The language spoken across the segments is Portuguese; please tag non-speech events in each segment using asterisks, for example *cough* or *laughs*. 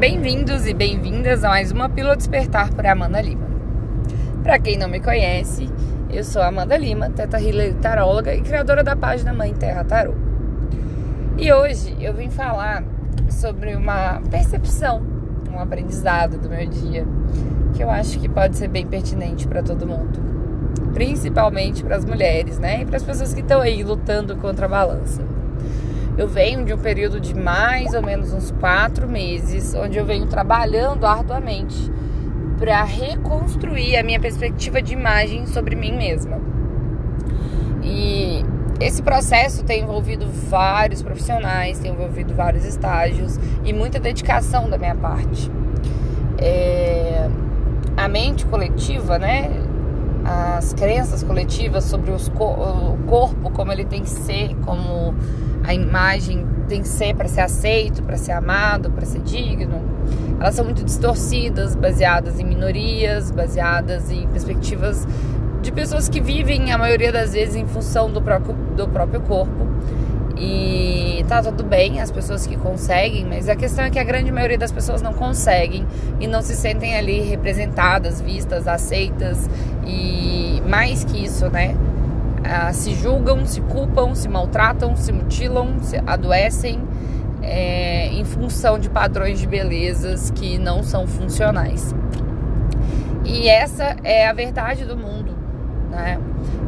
Bem-vindos e bem-vindas a mais uma Pílula Despertar por Amanda Lima. Para quem não me conhece, eu sou Amanda Lima, teta healer taróloga e criadora da página Mãe Terra Tarô. E hoje eu vim falar sobre uma percepção, um aprendizado do meu dia, que eu acho que pode ser bem pertinente para todo mundo, principalmente para as mulheres, né? E para as pessoas que estão aí lutando contra a balança. Eu venho de um período de mais ou menos uns quatro meses, onde eu venho trabalhando arduamente para reconstruir a minha perspectiva de imagem sobre mim mesma. E esse processo tem envolvido vários profissionais, tem envolvido vários estágios e muita dedicação da minha parte. É, a mente coletiva, né? As crenças coletivas sobre os, o corpo, como ele tem que ser, como a imagem tem que ser para ser aceito, para ser amado, para ser digno. Elas são muito distorcidas, baseadas em minorias, baseadas em perspectivas de pessoas que vivem a maioria das vezes em função do próprio, do próprio corpo. E tá tudo bem, as pessoas que conseguem, mas a questão é que a grande maioria das pessoas não conseguem e não se sentem ali representadas, vistas, aceitas e mais que isso, né? ah, se julgam, se culpam, se maltratam, se mutilam, se adoecem é, em função de padrões de belezas que não são funcionais. E essa é a verdade do mundo, né?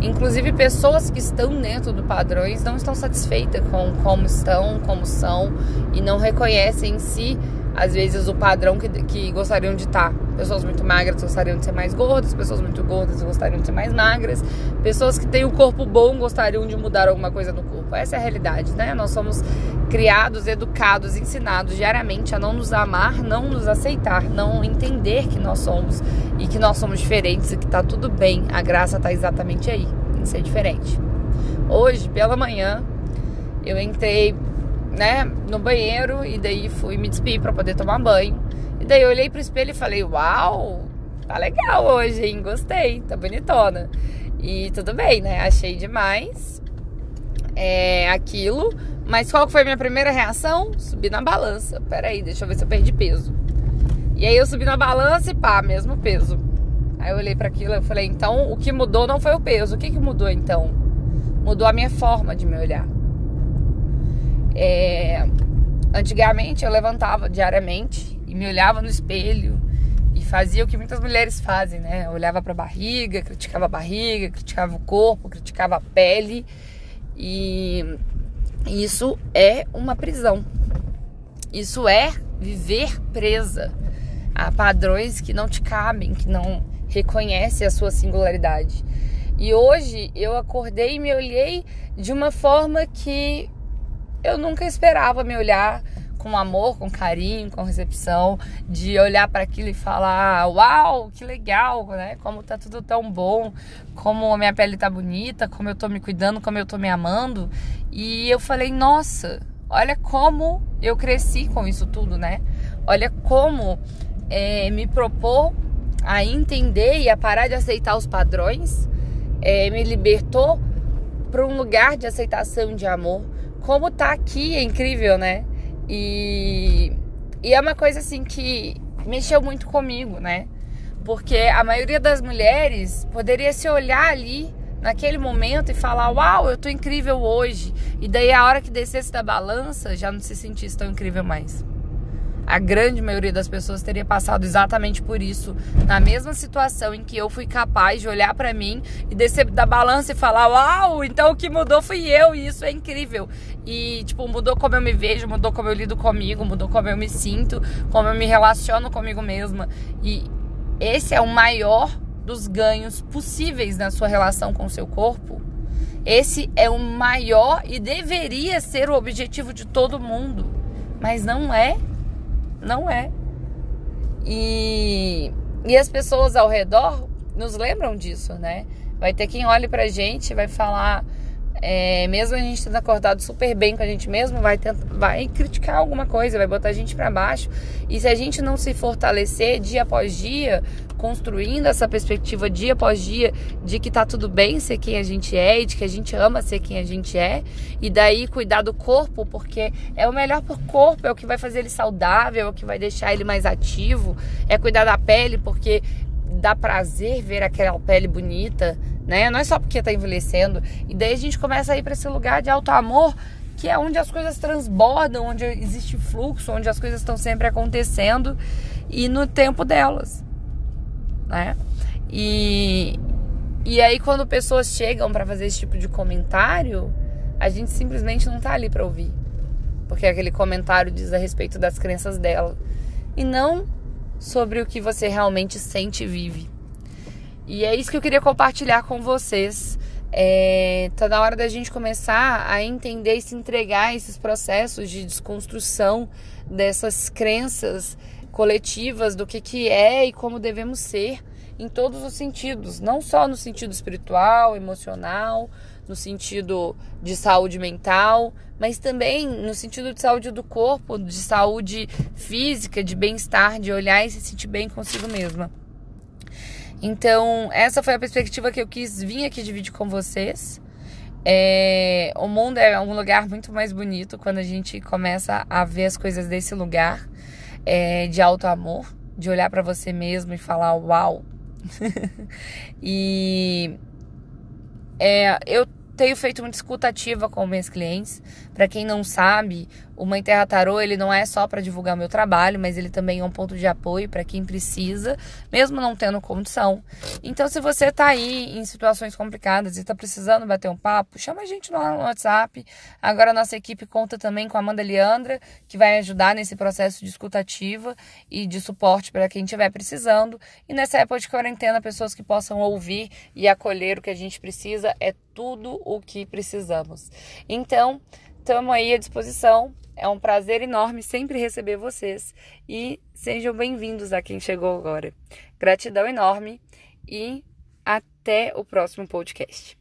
Inclusive pessoas que estão dentro do padrões não estão satisfeitas com como estão, como são e não reconhecem em si às vezes o padrão que, que gostariam de estar. Pessoas muito magras gostariam de ser mais gordas, pessoas muito gordas gostariam de ser mais magras, pessoas que têm o corpo bom gostariam de mudar alguma coisa no corpo. Essa é a realidade, né? Nós somos criados, educados, ensinados diariamente a não nos amar, não nos aceitar, não entender que nós somos e que nós somos diferentes e que tá tudo bem. A graça tá exatamente aí, em ser diferente. Hoje, pela manhã, eu entrei né, no banheiro e daí fui me despir para poder tomar banho. E daí eu olhei pro espelho e falei: "Uau, tá legal hoje, hein? Gostei, tá bonitona". E tudo bem, né? Achei demais é, aquilo. Mas qual foi a minha primeira reação? Subir na balança. Pera aí, deixa eu ver se eu perdi peso. E aí eu subi na balança e pá, mesmo peso. Aí eu olhei para aquilo e falei: "Então, o que mudou não foi o peso. O que que mudou então? Mudou a minha forma de me olhar". É, antigamente eu levantava diariamente e me olhava no espelho e fazia o que muitas mulheres fazem, né? Eu olhava para a barriga, criticava a barriga, criticava o corpo, criticava a pele e isso é uma prisão. Isso é viver presa a padrões que não te cabem, que não reconhecem a sua singularidade. E hoje eu acordei e me olhei de uma forma que eu nunca esperava me olhar com amor, com carinho, com recepção, de olhar para aquilo e falar: "Uau, que legal, né? Como tá tudo tão bom, como a minha pele tá bonita, como eu tô me cuidando, como eu tô me amando". E eu falei: "Nossa, olha como eu cresci com isso tudo, né? Olha como é, me propor a entender e a parar de aceitar os padrões, é, me libertou para um lugar de aceitação e de amor como tá aqui é incrível, né? E, e é uma coisa assim que mexeu muito comigo, né? Porque a maioria das mulheres poderia se olhar ali naquele momento e falar: Uau, eu tô incrível hoje. E daí a hora que descesse da balança já não se sentisse tão incrível mais a grande maioria das pessoas teria passado exatamente por isso, na mesma situação em que eu fui capaz de olhar para mim e descer da balança e falar: "Uau, então o que mudou fui eu", e isso é incrível. E tipo, mudou como eu me vejo, mudou como eu lido comigo, mudou como eu me sinto, como eu me relaciono comigo mesma. E esse é o maior dos ganhos possíveis na sua relação com o seu corpo. Esse é o maior e deveria ser o objetivo de todo mundo, mas não é não é. E, e as pessoas ao redor nos lembram disso, né? Vai ter quem olhe pra gente vai falar: É, mesmo a gente tendo acordado super bem com a gente mesmo, vai, vai criticar alguma coisa, vai botar a gente para baixo. E se a gente não se fortalecer dia após dia, construindo essa perspectiva dia após dia de que tá tudo bem ser quem a gente é e de que a gente ama ser quem a gente é, e daí cuidar do corpo, porque é o melhor pro corpo, é o que vai fazer ele saudável, é o que vai deixar ele mais ativo, é cuidar da pele, porque dá prazer ver aquela pele bonita, né? Não é só porque tá envelhecendo. E daí a gente começa a ir para esse lugar de alto amor, que é onde as coisas transbordam, onde existe fluxo, onde as coisas estão sempre acontecendo e no tempo delas, né? E e aí quando pessoas chegam para fazer esse tipo de comentário, a gente simplesmente não tá ali para ouvir. Porque aquele comentário diz a respeito das crenças dela e não sobre o que você realmente sente e vive. E é isso que eu queria compartilhar com vocês. É, tá na hora da gente começar a entender e se entregar a esses processos de desconstrução dessas crenças coletivas do que, que é e como devemos ser em todos os sentidos, não só no sentido espiritual, emocional, no sentido de saúde mental, mas também no sentido de saúde do corpo, de saúde física, de bem-estar, de olhar e se sentir bem consigo mesma. Então, essa foi a perspectiva que eu quis vir aqui dividir com vocês. É, o mundo é um lugar muito mais bonito quando a gente começa a ver as coisas desse lugar é, de alto amor, de olhar para você mesmo e falar uau. *laughs* e é, eu tenho feito muita escutativa com meus clientes. Para quem não sabe, o Mãe Terra Tarô, ele não é só para divulgar meu trabalho, mas ele também é um ponto de apoio para quem precisa, mesmo não tendo condição. Então, se você está aí em situações complicadas e está precisando bater um papo, chama a gente no WhatsApp. Agora a nossa equipe conta também com a Amanda Leandra, que vai ajudar nesse processo de escutativa e de suporte para quem estiver precisando. E nessa época de quarentena, pessoas que possam ouvir e acolher o que a gente precisa é tudo o que precisamos. Então, estamos aí à disposição. É um prazer enorme sempre receber vocês e sejam bem-vindos a quem chegou agora. Gratidão enorme e até o próximo podcast.